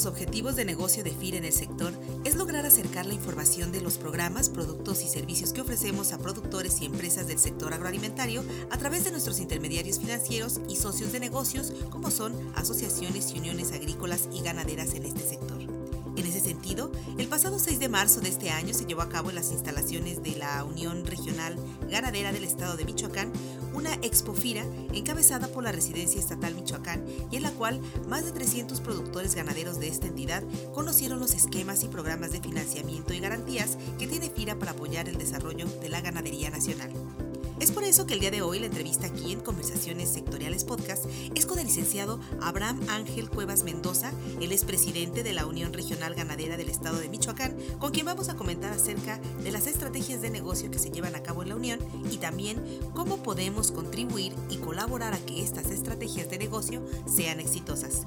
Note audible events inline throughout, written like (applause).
Los objetivos de negocio de FIR en el sector es lograr acercar la información de los programas, productos y servicios que ofrecemos a productores y empresas del sector agroalimentario a través de nuestros intermediarios financieros y socios de negocios como son asociaciones y uniones agrícolas y ganaderas en este sector. En ese sentido, el pasado 6 de marzo de este año se llevó a cabo en las instalaciones de la Unión Regional Ganadera del Estado de Michoacán una expofira encabezada por la Residencia Estatal Michoacán y en la cual más de 300 productores ganaderos de esta entidad conocieron los esquemas y programas de financiamiento y garantías que tiene FIRA para apoyar el desarrollo de la ganadería nacional. Es por eso que el día de hoy la entrevista aquí en Conversaciones Sectoriales Podcast es con el licenciado Abraham Ángel Cuevas Mendoza, el es presidente de la Unión Regional Ganadera del Estado de Michoacán, con quien vamos a comentar acerca de las estrategias de negocio que se llevan a cabo en la Unión y también cómo podemos contribuir y colaborar a que estas estrategias de negocio sean exitosas.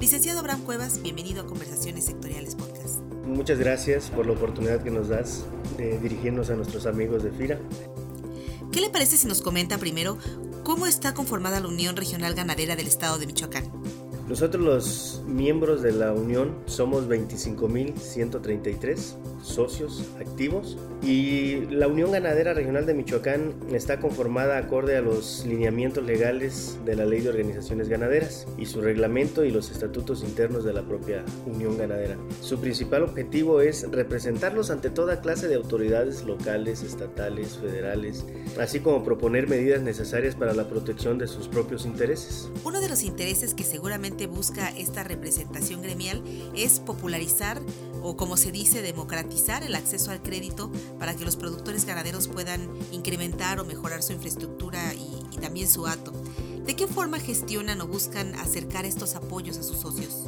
Licenciado Abraham Cuevas, bienvenido a Conversaciones Sectoriales Podcast. Muchas gracias por la oportunidad que nos das de dirigirnos a nuestros amigos de FIRA. ¿Qué le parece si nos comenta primero cómo está conformada la Unión Regional Ganadera del Estado de Michoacán? Nosotros los miembros de la Unión somos 25.133 socios activos y la Unión Ganadera Regional de Michoacán está conformada acorde a los lineamientos legales de la Ley de Organizaciones Ganaderas y su reglamento y los estatutos internos de la propia Unión Ganadera. Su principal objetivo es representarlos ante toda clase de autoridades locales, estatales, federales, así como proponer medidas necesarias para la protección de sus propios intereses. Uno de los intereses que seguramente busca esta representación gremial es popularizar o como se dice, democratizar el acceso al crédito para que los productores ganaderos puedan incrementar o mejorar su infraestructura y, y también su hato. ¿De qué forma gestionan o buscan acercar estos apoyos a sus socios?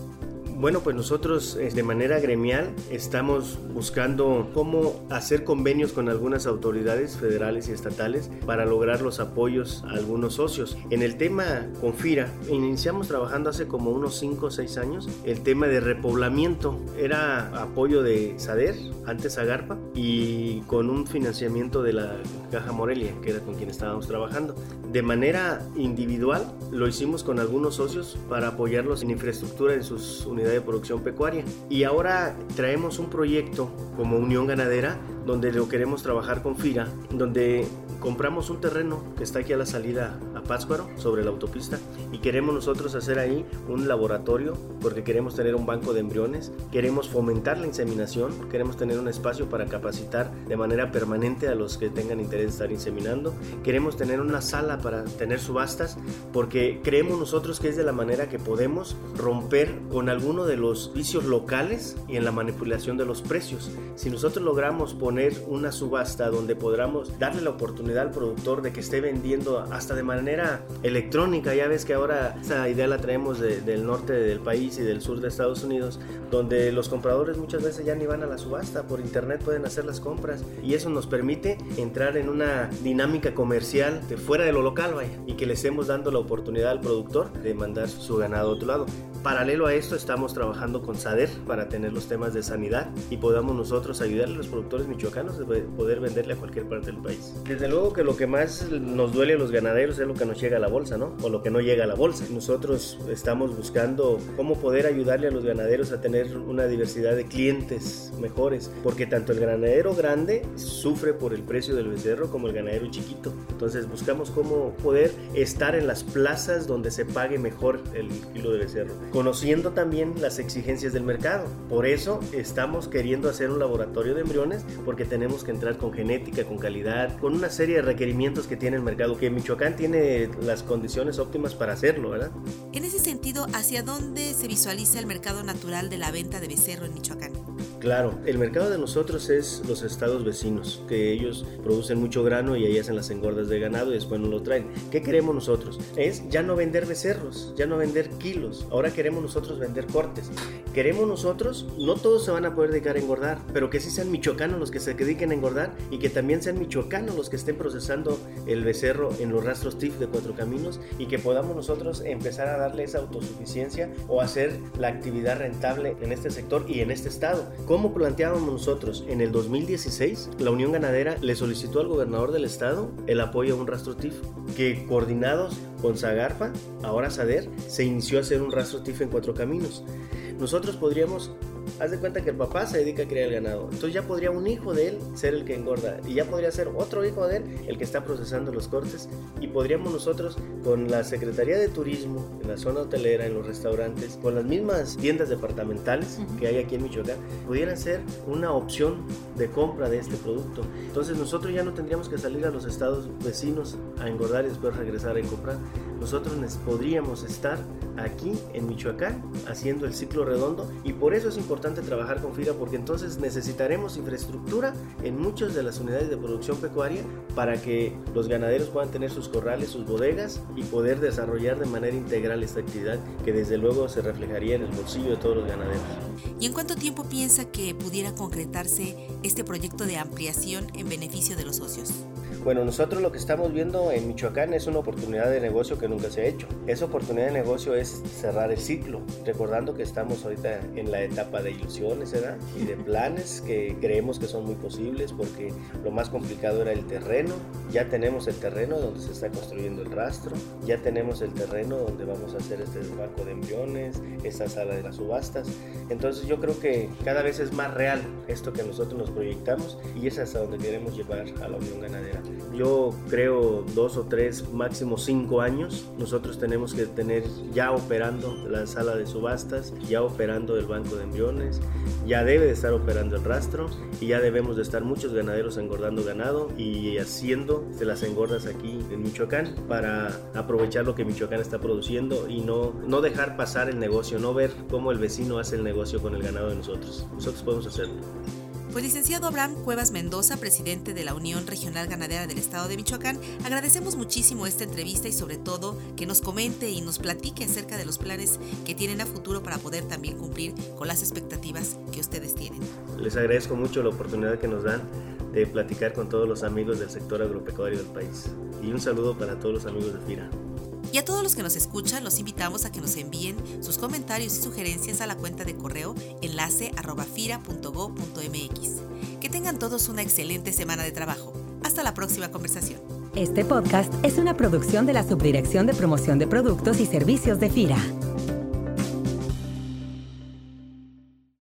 Bueno, pues nosotros eh, de manera gremial estamos buscando cómo hacer convenios con algunas autoridades federales y estatales para lograr los apoyos a algunos socios. En el tema Confira, iniciamos trabajando hace como unos 5 o 6 años el tema de repoblamiento. Era apoyo de SADER, antes Agarpa, y con un financiamiento de la Caja Morelia, que era con quien estábamos trabajando. De manera individual lo hicimos con algunos socios para apoyarlos en infraestructura en sus unidades de producción pecuaria. Y ahora traemos un proyecto como Unión Ganadera donde lo queremos trabajar con FIRA, donde compramos un terreno que está aquí a la salida a Pátzcuaro, sobre la autopista, y queremos nosotros hacer ahí un laboratorio, porque queremos tener un banco de embriones, queremos fomentar la inseminación, queremos tener un espacio para capacitar de manera permanente a los que tengan interés de estar inseminando, queremos tener una sala para tener subastas, porque creemos nosotros que es de la manera que podemos romper con alguno de los vicios locales y en la manipulación de los precios. Si nosotros logramos poner una subasta donde podamos darle la oportunidad al productor de que esté vendiendo hasta de manera electrónica. Ya ves que ahora esa idea la traemos del norte del país y del sur de Estados Unidos, donde los compradores muchas veces ya ni van a la subasta, por internet pueden hacer las compras y eso nos permite entrar en una dinámica comercial de fuera de lo local, vaya, y que le estemos dando la oportunidad al productor de mandar su ganado a otro lado. Paralelo a esto estamos trabajando con SADER para tener los temas de sanidad y podamos nosotros ayudarle a los productores michoacanos de poder venderle a cualquier parte del país. Desde luego que lo que más nos duele a los ganaderos es lo que nos llega a la bolsa, ¿no? O lo que no llega a la bolsa. Nosotros estamos buscando cómo poder ayudarle a los ganaderos a tener una diversidad de clientes mejores, porque tanto el ganadero grande sufre por el precio del becerro como el ganadero chiquito. Entonces buscamos cómo poder estar en las plazas donde se pague mejor el kilo de becerro conociendo también las exigencias del mercado. Por eso estamos queriendo hacer un laboratorio de embriones porque tenemos que entrar con genética, con calidad, con una serie de requerimientos que tiene el mercado, que Michoacán tiene las condiciones óptimas para hacerlo, ¿verdad? En ese sentido, ¿hacia dónde se visualiza el mercado natural de la venta de becerro en Michoacán? Claro, el mercado de nosotros es los estados vecinos, que ellos producen mucho grano y ahí hacen las engordas de ganado y después nos lo traen. ¿Qué queremos nosotros? Es ya no vender becerros, ya no vender kilos, ahora queremos nosotros vender cortes. queremos nosotros, no todos se van a poder dedicar a engordar, pero que sí sean michoacanos los que se dediquen a engordar y que también sean michoacanos los que estén procesando el becerro en los rastros TIF de Cuatro Caminos y que podamos nosotros empezar a darle esa autosuficiencia o hacer la actividad rentable en este sector y en este estado. ¿Cómo planteábamos nosotros? En el 2016, la Unión Ganadera le solicitó al gobernador del estado el apoyo a un rastro TIF que coordinados con Zagarpa, ahora SADER, se inició a hacer un rastro TIF en Cuatro Caminos. Nosotros podríamos haz de cuenta que el papá se dedica a criar el ganado. Entonces ya podría un hijo de él ser el que engorda y ya podría ser otro hijo de él el que está procesando los cortes y podríamos nosotros con la Secretaría de Turismo en la zona hotelera, en los restaurantes, con las mismas tiendas departamentales que hay aquí en Michoacán, pudieran ser una opción de compra de este producto. Entonces nosotros ya no tendríamos que salir a los estados vecinos a engordar y después regresar a comprar. Nosotros podríamos estar aquí en Michoacán haciendo el ciclo redondo y por eso es importante trabajar con FIRA porque entonces necesitaremos infraestructura en muchas de las unidades de producción pecuaria para que los ganaderos puedan tener sus corrales, sus bodegas y poder desarrollar de manera integral esta actividad que desde luego se reflejaría en el bolsillo de todos los ganaderos. ¿Y en cuánto tiempo piensa que pudiera concretarse este proyecto de ampliación en beneficio de los socios? Bueno, nosotros lo que estamos viendo en Michoacán es una oportunidad de negocio que nunca se ha hecho. Esa oportunidad de negocio es cerrar el ciclo, recordando que estamos ahorita en la etapa de ilusiones ¿verdad? y de (laughs) planes que creemos que son muy posibles porque lo más complicado era el terreno. Ya tenemos el terreno donde se está construyendo el rastro, ya tenemos el terreno donde vamos a hacer este banco de embriones, esta sala de las subastas. Entonces yo creo que cada vez es más real esto que nosotros nos proyectamos y es hasta donde queremos llevar a la Unión Ganadera. Yo creo dos o tres, máximo cinco años, nosotros tenemos que tener ya operando la sala de subastas, ya operando el banco de embriones, ya debe de estar operando el rastro y ya debemos de estar muchos ganaderos engordando ganado y haciendo de las engordas aquí en Michoacán para aprovechar lo que Michoacán está produciendo y no, no dejar pasar el negocio, no ver cómo el vecino hace el negocio con el ganado de nosotros. Nosotros podemos hacerlo. Pues licenciado Abraham Cuevas Mendoza, presidente de la Unión Regional Ganadera del Estado de Michoacán, agradecemos muchísimo esta entrevista y sobre todo que nos comente y nos platique acerca de los planes que tienen a futuro para poder también cumplir con las expectativas que ustedes tienen. Les agradezco mucho la oportunidad que nos dan de platicar con todos los amigos del sector agropecuario del país. Y un saludo para todos los amigos de FIRA. Y a todos los que nos escuchan, los invitamos a que nos envíen sus comentarios y sugerencias a la cuenta de correo enlace Que tengan todos una excelente semana de trabajo. Hasta la próxima conversación. Este podcast es una producción de la Subdirección de Promoción de Productos y Servicios de FIRA.